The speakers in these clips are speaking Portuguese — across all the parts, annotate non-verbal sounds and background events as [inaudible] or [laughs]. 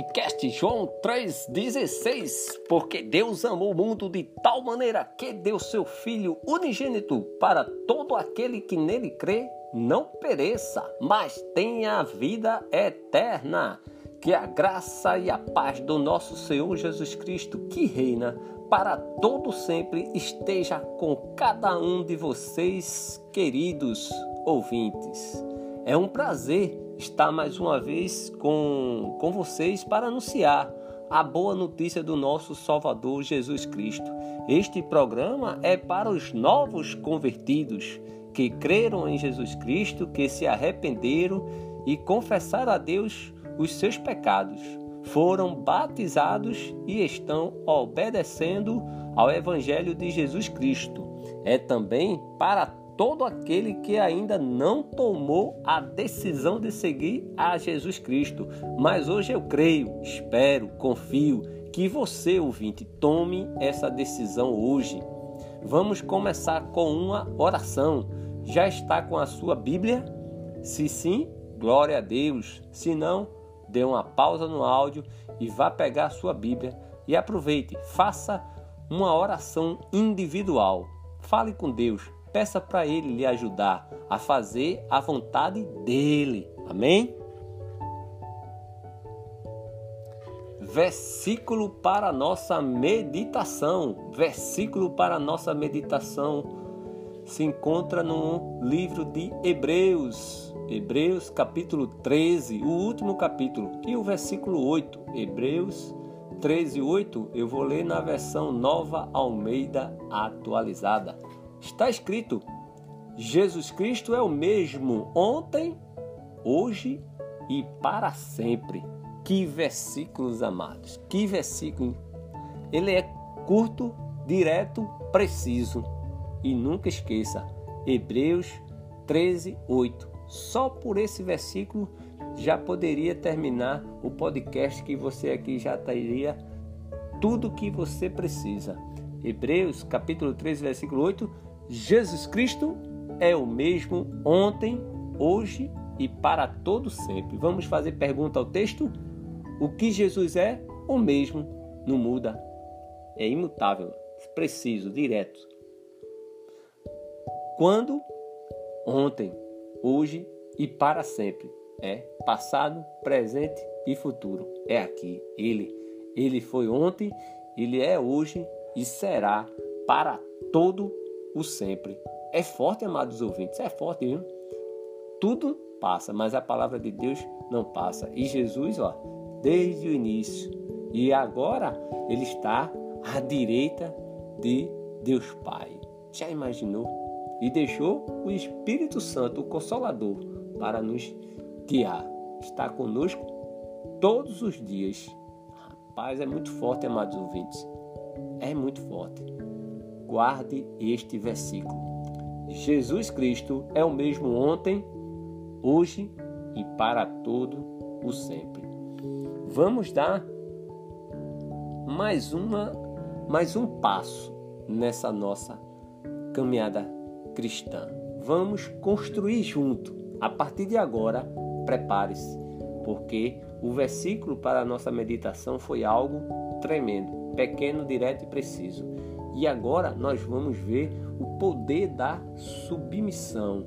podcast João 3,16. Porque Deus amou o mundo de tal maneira que deu seu Filho unigênito para todo aquele que nele crê, não pereça, mas tenha a vida eterna. Que a graça e a paz do nosso Senhor Jesus Cristo, que reina para todo sempre, esteja com cada um de vocês, queridos ouvintes. É um prazer estar mais uma vez com, com vocês para anunciar a boa notícia do nosso Salvador Jesus Cristo. Este programa é para os novos convertidos que creram em Jesus Cristo, que se arrependeram e confessaram a Deus os seus pecados, foram batizados e estão obedecendo ao Evangelho de Jesus Cristo. É também para todo aquele que ainda não tomou a decisão de seguir a Jesus Cristo. Mas hoje eu creio, espero, confio que você, ouvinte, tome essa decisão hoje. Vamos começar com uma oração. Já está com a sua Bíblia? Se sim, glória a Deus. Se não, dê uma pausa no áudio e vá pegar a sua Bíblia e aproveite, faça uma oração individual. Fale com Deus, Peça para Ele lhe ajudar a fazer a vontade dele. Amém? Versículo para nossa meditação. Versículo para nossa meditação se encontra no livro de Hebreus. Hebreus capítulo 13, o último capítulo, e o versículo 8. Hebreus 13, 8, eu vou ler na versão nova Almeida atualizada. Está escrito: Jesus Cristo é o mesmo ontem, hoje e para sempre. Que versículos amados, que versículo. Ele é curto, direto, preciso. E nunca esqueça, Hebreus 13, 8. Só por esse versículo já poderia terminar o podcast que você aqui já teria tudo o que você precisa. Hebreus capítulo 13, versículo 8 Jesus Cristo é o mesmo ontem, hoje e para todo sempre. Vamos fazer pergunta ao texto? O que Jesus é, o mesmo, não muda. É imutável, preciso, direto. Quando? Ontem, hoje e para sempre. É passado, presente e futuro. É aqui, ele. Ele foi ontem, ele é hoje e será para todo o sempre. É forte, amados ouvintes, é forte, viu? Tudo passa, mas a palavra de Deus não passa. E Jesus, ó, desde o início e agora ele está à direita de Deus Pai. Já imaginou? E deixou o Espírito Santo, o Consolador, para nos guiar. Está conosco todos os dias. Rapaz, é muito forte, amados ouvintes. É muito forte guarde este versículo. Jesus Cristo é o mesmo ontem, hoje e para todo o sempre. Vamos dar mais uma mais um passo nessa nossa caminhada cristã. Vamos construir junto. A partir de agora, prepare-se, porque o versículo para a nossa meditação foi algo tremendo, pequeno, direto e preciso. E agora nós vamos ver o poder da submissão.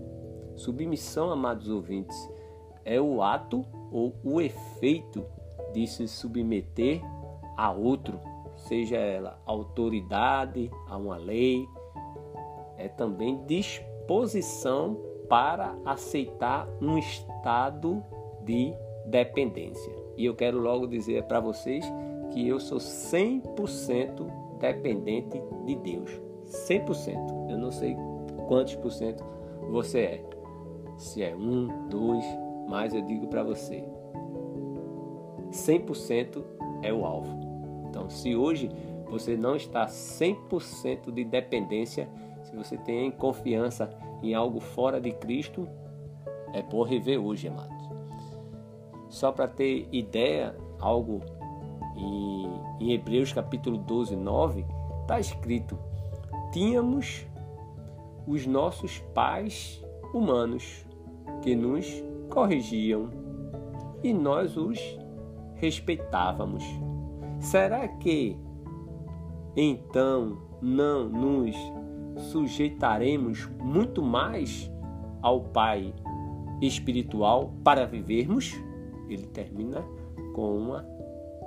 Submissão, amados ouvintes, é o ato ou o efeito de se submeter a outro, seja ela autoridade, a uma lei, é também disposição para aceitar um estado de dependência. E eu quero logo dizer para vocês que eu sou 100% dependente de Deus. 100%. Eu não sei quantos por cento você é. Se é um, dois, mas eu digo para você: 100% é o alvo. Então, se hoje você não está 100% de dependência, se você tem confiança em algo fora de Cristo, é por rever hoje, amados. Só para ter ideia, algo em, em Hebreus capítulo 12, 9, está escrito: tínhamos os nossos pais humanos que nos corrigiam e nós os respeitávamos. Será que então não nos sujeitaremos muito mais ao Pai espiritual para vivermos? Ele termina com uma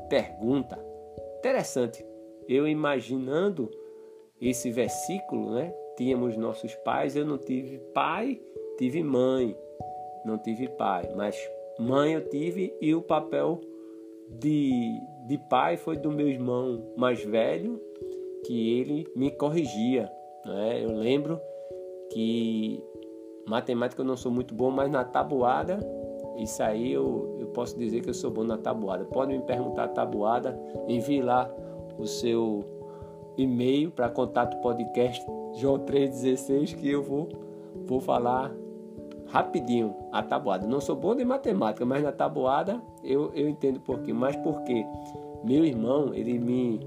pergunta interessante. Eu imaginando esse versículo, né? Tínhamos nossos pais, eu não tive pai, tive mãe. Não tive pai, mas mãe eu tive e o papel de, de pai foi do meu irmão mais velho, que ele me corrigia. Né? Eu lembro que matemática eu não sou muito bom, mas na tabuada, isso aí eu, eu posso dizer que eu sou bom na tabuada. Pode me perguntar a tabuada, envie lá o seu e-mail para contato podcast João 316 que eu vou, vou falar rapidinho a tabuada. Não sou bom de matemática, mas na tabuada eu, eu entendo um pouquinho. Mas porque meu irmão, ele me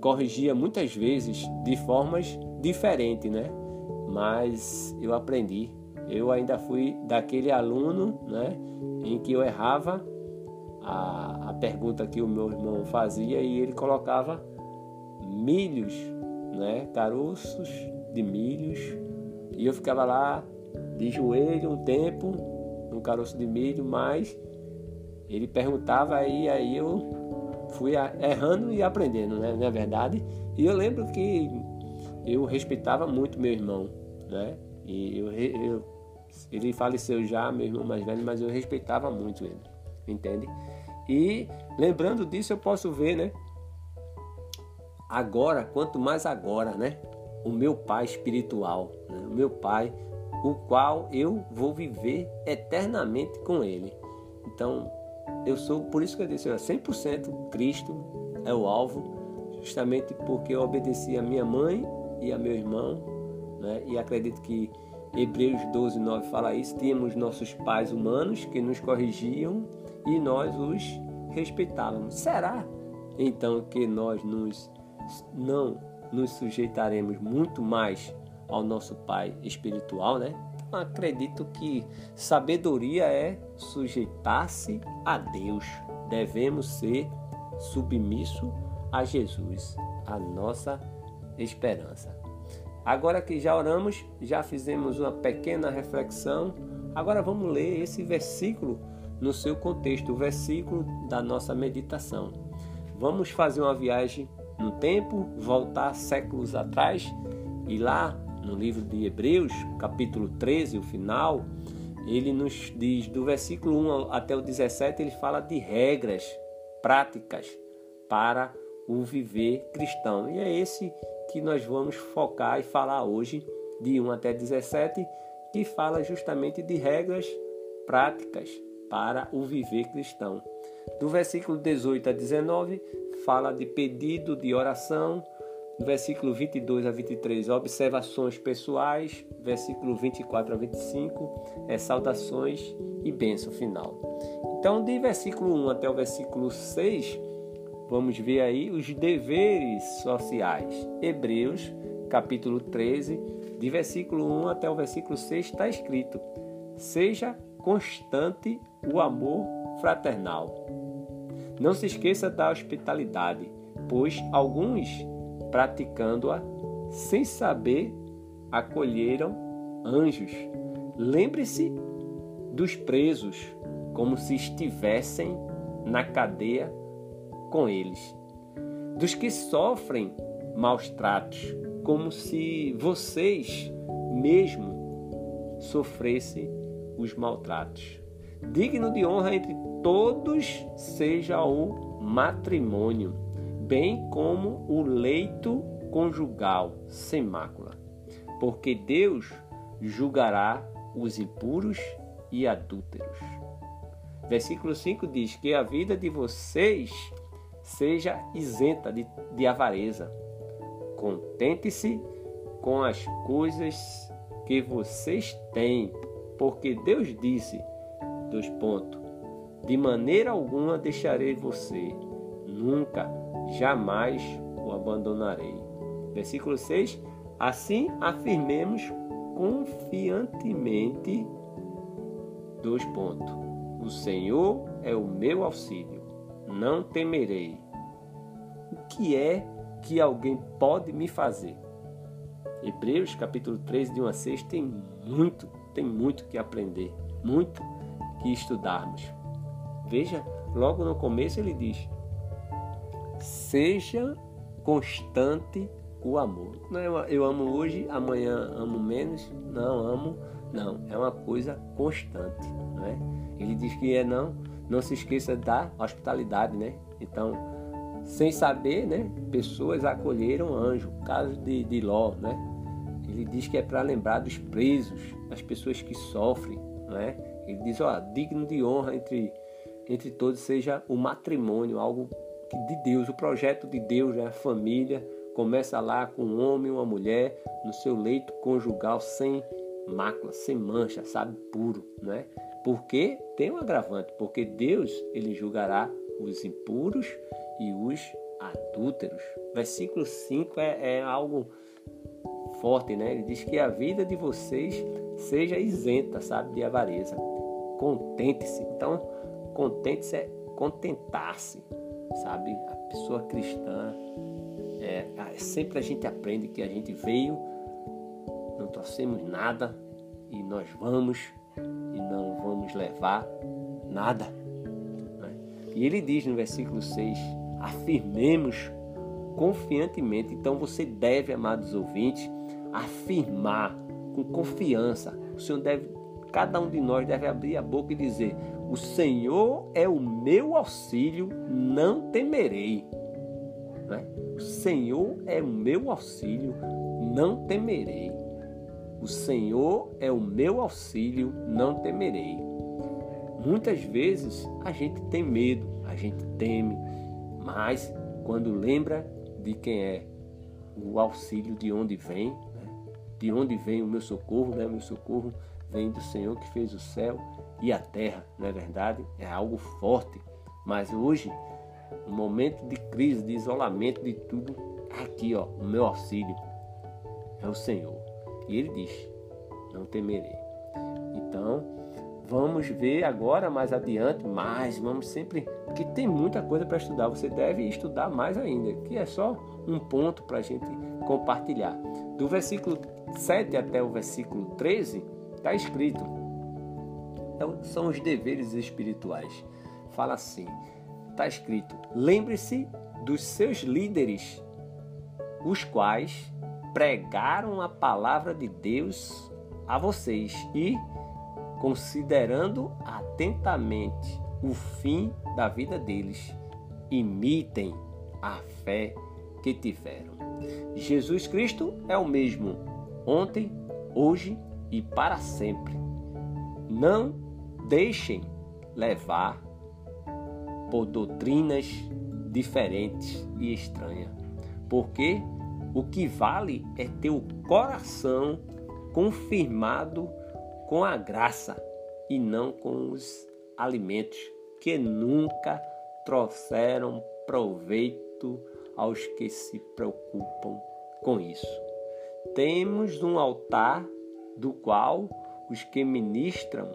corrigia muitas vezes de formas diferentes, né? Mas eu aprendi. Eu ainda fui daquele aluno, né? Em que eu errava a, a pergunta que o meu irmão fazia e ele colocava milhos, né? Caroços de milhos. E eu ficava lá de joelho um tempo, um caroço de milho, mas ele perguntava aí, aí eu fui errando e aprendendo, né? Não é verdade? E eu lembro que eu respeitava muito meu irmão, né? E eu, eu, ele faleceu já, meu irmão mais velho, mas eu respeitava muito ele, entende? E lembrando disso, eu posso ver, né? Agora, quanto mais agora, né? O meu pai espiritual, né? o meu pai o qual eu vou viver eternamente com Ele. Então, eu sou, por isso que eu disse, 100% Cristo é o alvo, justamente porque eu obedeci a minha mãe e a meu irmão, né? e acredito que Hebreus 12, 9 fala isso, tínhamos nossos pais humanos que nos corrigiam e nós os respeitávamos. Será então que nós nos, não nos sujeitaremos muito mais ao nosso Pai espiritual, né? Acredito que sabedoria é sujeitar-se a Deus. Devemos ser submisso a Jesus, a nossa esperança. Agora que já oramos, já fizemos uma pequena reflexão, agora vamos ler esse versículo no seu contexto, o versículo da nossa meditação. Vamos fazer uma viagem no tempo, voltar séculos atrás e lá no livro de Hebreus, capítulo 13, o final, ele nos diz, do versículo 1 até o 17, ele fala de regras práticas para o viver cristão. E é esse que nós vamos focar e falar hoje, de 1 até 17, que fala justamente de regras práticas para o viver cristão. Do versículo 18 a 19, fala de pedido de oração, no versículo 22 a 23, observações pessoais. Versículo 24 a 25, é saudações e bênção final. Então, de versículo 1 até o versículo 6, vamos ver aí os deveres sociais. Hebreus, capítulo 13, de versículo 1 até o versículo 6, está escrito: Seja constante o amor fraternal. Não se esqueça da hospitalidade, pois alguns praticando-a, sem saber, acolheram anjos. Lembre-se dos presos, como se estivessem na cadeia com eles. Dos que sofrem maus tratos, como se vocês mesmo sofressem os maltratos. Digno de honra entre todos seja o matrimônio bem como o leito conjugal sem mácula, porque Deus julgará os impuros e adúlteros. Versículo 5 diz que a vida de vocês seja isenta de, de avareza. Contente-se com as coisas que vocês têm, porque Deus disse, dois pontos, de maneira alguma deixarei você, nunca jamais o abandonarei. Versículo 6: Assim afirmemos confiantemente, dois pontos. O Senhor é o meu auxílio. Não temerei. O que é que alguém pode me fazer? Hebreus capítulo 13, de 1 a 6, tem muito, tem muito que aprender, muito que estudarmos. Veja, logo no começo ele diz: Seja constante o amor. Não é eu amo hoje, amanhã amo menos, não amo, não, é uma coisa constante, não é? Ele diz que é não, não se esqueça da hospitalidade, né? Então, sem saber, né, pessoas acolheram anjo, caso de, de Ló, né? Ele diz que é para lembrar dos presos, das pessoas que sofrem, não é? Ele diz, ó, digno de honra entre entre todos seja o matrimônio, algo de Deus, o projeto de Deus, né? a família, começa lá com um homem e uma mulher no seu leito conjugal sem mácula, sem mancha, sabe, puro, né? Porque tem um agravante, porque Deus ele julgará os impuros e os adúlteros. Versículo 5 é, é algo forte, né? Ele diz que a vida de vocês seja isenta, sabe, de avareza. Contente-se. Então, contente-se é contentar-se, sabe? A pessoa cristã, é, sempre a gente aprende que a gente veio, não trouxemos nada e nós vamos e não vamos levar nada. Né? E ele diz no versículo 6: afirmemos confiantemente. Então você deve, amados ouvintes, afirmar com confiança. O Senhor deve, cada um de nós deve abrir a boca e dizer: O Senhor é o meu auxílio, não temerei. Né? O Senhor é o meu auxílio, não temerei. O Senhor é o meu auxílio, não temerei. Muitas vezes a gente tem medo, a gente teme, mas quando lembra de quem é o auxílio, de onde vem, né? de onde vem o meu socorro, né? o meu socorro vem do Senhor que fez o céu e a terra, não é verdade? É algo forte, mas hoje, no momento de crise, de isolamento, de tudo, aqui, ó, o meu auxílio é o Senhor. E ele diz: Não temerei. Então, vamos ver agora mais adiante, mais, vamos sempre, porque tem muita coisa para estudar. Você deve estudar mais ainda, que é só um ponto para a gente compartilhar. Do versículo 7 até o versículo 13, está escrito. Então, são os deveres espirituais. Fala assim: está escrito, lembre-se dos seus líderes, os quais pregaram a palavra de Deus a vocês e, considerando atentamente o fim da vida deles, imitem a fé que tiveram. Jesus Cristo é o mesmo ontem, hoje e para sempre. Não deixem levar por doutrinas diferentes e estranhas, porque o que vale é ter o coração confirmado com a graça e não com os alimentos que nunca trouxeram proveito aos que se preocupam com isso. Temos um altar do qual os que ministram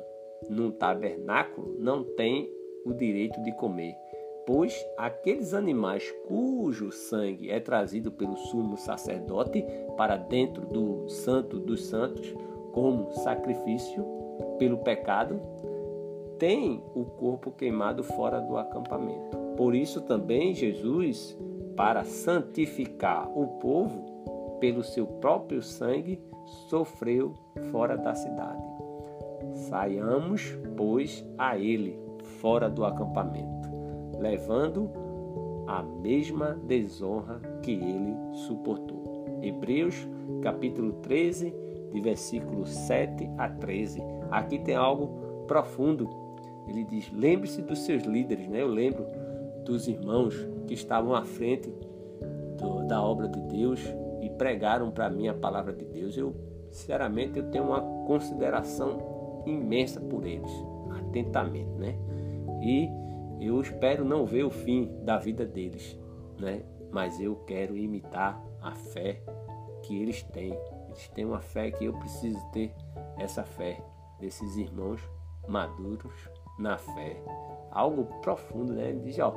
num tabernáculo não têm o direito de comer pois aqueles animais cujo sangue é trazido pelo sumo sacerdote para dentro do santo dos santos como sacrifício pelo pecado, têm o corpo queimado fora do acampamento. Por isso também Jesus, para santificar o povo pelo seu próprio sangue, sofreu fora da cidade. Saiamos, pois, a ele fora do acampamento levando a mesma desonra que ele suportou. Hebreus capítulo 13, de versículos 7 a 13. Aqui tem algo profundo. Ele diz: lembre-se dos seus líderes, né? Eu lembro dos irmãos que estavam à frente do, da obra de Deus e pregaram para mim a palavra de Deus. Eu, sinceramente, eu tenho uma consideração imensa por eles, atentamente, né? E eu espero não ver o fim da vida deles, né? Mas eu quero imitar a fé que eles têm. Eles têm uma fé que eu preciso ter essa fé desses irmãos maduros na fé. Algo profundo, né? Ele diz, ó,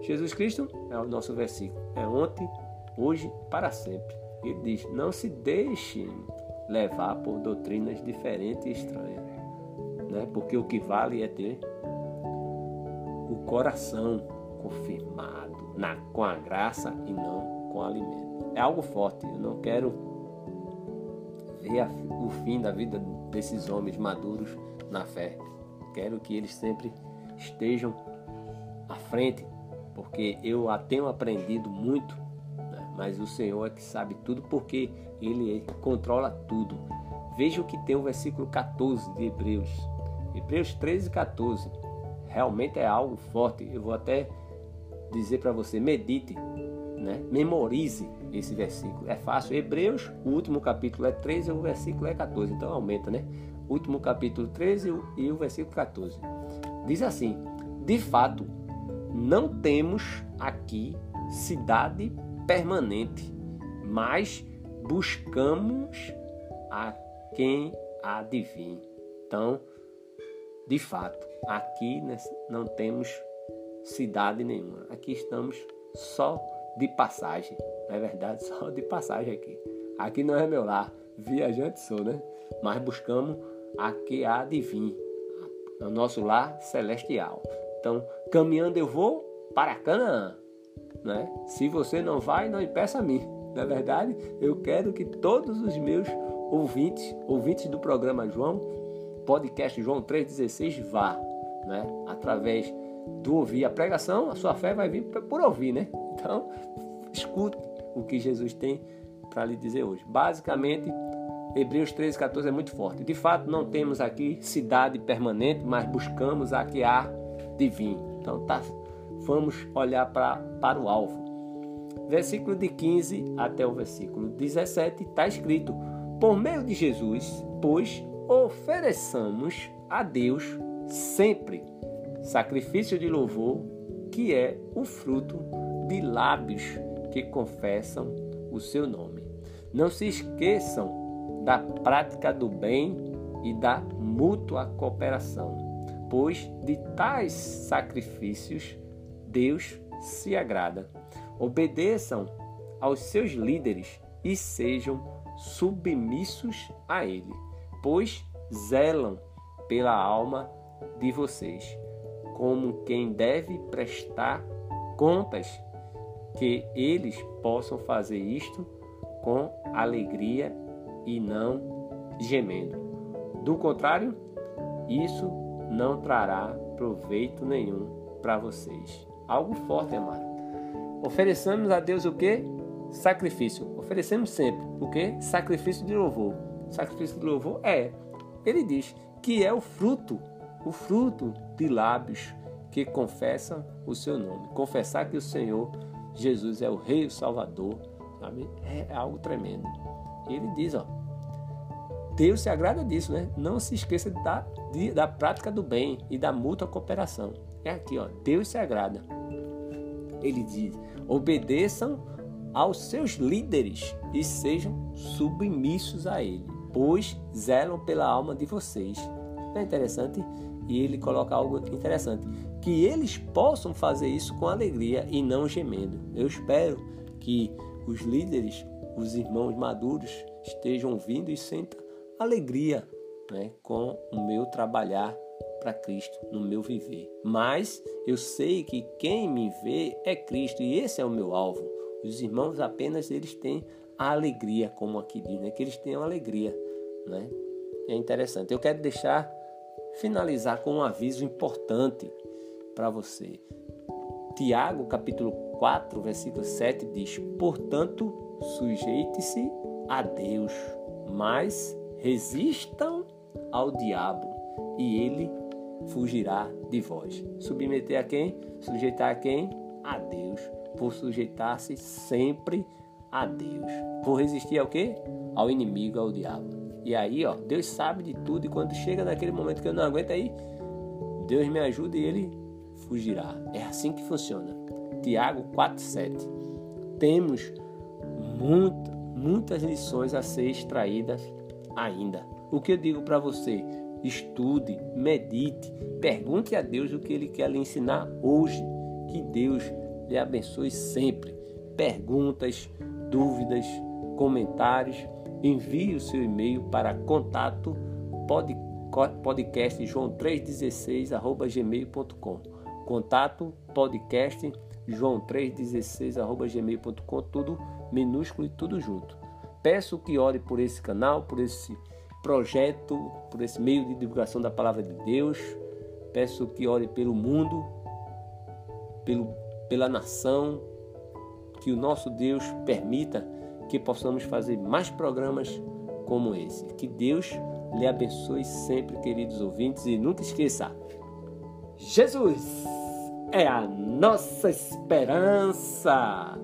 Jesus Cristo é o nosso versículo, é ontem, hoje, para sempre. Ele diz, não se deixe levar por doutrinas diferentes e estranhas, né? Porque o que vale é ter o coração confirmado na, com a graça e não com o alimento. É algo forte. Eu não quero ver a, o fim da vida desses homens maduros na fé. Quero que eles sempre estejam à frente, porque eu a tenho aprendido muito, né? mas o Senhor é que sabe tudo, porque Ele controla tudo. Veja o que tem o versículo 14 de Hebreus. Hebreus 13, 14. Realmente é algo forte. Eu vou até dizer para você, medite, né? memorize esse versículo. É fácil. Hebreus, o último capítulo é 13 e o versículo é 14. Então aumenta, né? último capítulo 13 e o versículo 14. Diz assim: De fato, não temos aqui cidade permanente, mas buscamos a quem adivinhe. Então, de fato, aqui não temos cidade nenhuma. Aqui estamos só de passagem. Não é verdade? [laughs] Só de passagem aqui. Aqui não é meu lar. Viajante sou, né? Mas buscamos a que há de vir, o nosso lar celestial. Então, caminhando eu vou para Canaã. Né? Se você não vai, não impeça a mim. Na é verdade, eu quero que todos os meus ouvintes, ouvintes do programa João, podcast João 3,16, vá. Né? Através do ouvir a pregação, a sua fé vai vir por ouvir, né? [laughs] Então, escute o que Jesus tem para lhe dizer hoje. Basicamente, Hebreus 13, 14 é muito forte. De fato, não temos aqui cidade permanente, mas buscamos a que há de vir. Então, tá, vamos olhar pra, para o alvo. Versículo de 15 até o versículo 17 está escrito: Por meio de Jesus, pois ofereçamos a Deus sempre sacrifício de louvor, que é o fruto de lábios que confessam o seu nome. Não se esqueçam da prática do bem e da mútua cooperação, pois de tais sacrifícios Deus se agrada. Obedeçam aos seus líderes e sejam submissos a ele, pois zelam pela alma de vocês, como quem deve prestar contas, que eles possam fazer isto com alegria e não gemendo. Do contrário, isso não trará proveito nenhum para vocês. Algo forte, amado. Ofereçamos a Deus o que? Sacrifício. Oferecemos sempre o que? Sacrifício de louvor. Sacrifício de louvor é, ele diz, que é o fruto, o fruto de lábios que confessam o seu nome. Confessar que o Senhor Jesus é o Rei, o Salvador, sabe? É algo tremendo. Ele diz, ó, Deus se agrada disso, né? Não se esqueça da, de, da prática do bem e da mútua cooperação. É aqui, ó. Deus se agrada. Ele diz: obedeçam aos seus líderes e sejam submissos a ele, pois zelam pela alma de vocês. Não é interessante? E ele coloca algo interessante: que eles possam fazer isso com alegria e não gemendo. Eu espero que os líderes, os irmãos maduros, estejam vindo e sentam alegria né, com o meu trabalhar para Cristo, no meu viver. Mas eu sei que quem me vê é Cristo e esse é o meu alvo. Os irmãos apenas eles têm a alegria, como aqui diz, né? que eles tenham alegria. Né? É interessante. Eu quero deixar, finalizar com um aviso importante para você. Tiago, capítulo 4, versículo 7 diz: Portanto, sujeite-se a Deus, mas resistam ao diabo e ele fugirá de vós. Submeter a quem? Sujeitar a quem? A Deus. Por sujeitar-se sempre a Deus. Por resistir ao quê? Ao inimigo, ao diabo. E aí, ó, Deus sabe de tudo e quando chega naquele momento que eu não aguento aí, Deus me ajuda e ele fugirá. É assim que funciona. Tiago 4:7. Temos muita, muitas lições a ser extraídas ainda. O que eu digo para você? estude, medite, pergunte a Deus o que Ele quer lhe ensinar hoje. Que Deus lhe abençoe sempre. Perguntas, dúvidas, comentários, envie o seu e-mail para contato podcast joão316 gmail.com contato podcast joão316 gmail.com tudo minúsculo e tudo junto. Peço que ore por esse canal por esse projeto por esse meio de divulgação da palavra de Deus. Peço que ore pelo mundo pelo, pela nação que o nosso Deus permita que possamos fazer mais programas como esse. Que Deus lhe abençoe sempre, queridos ouvintes, e nunca esqueça: Jesus é a nossa esperança.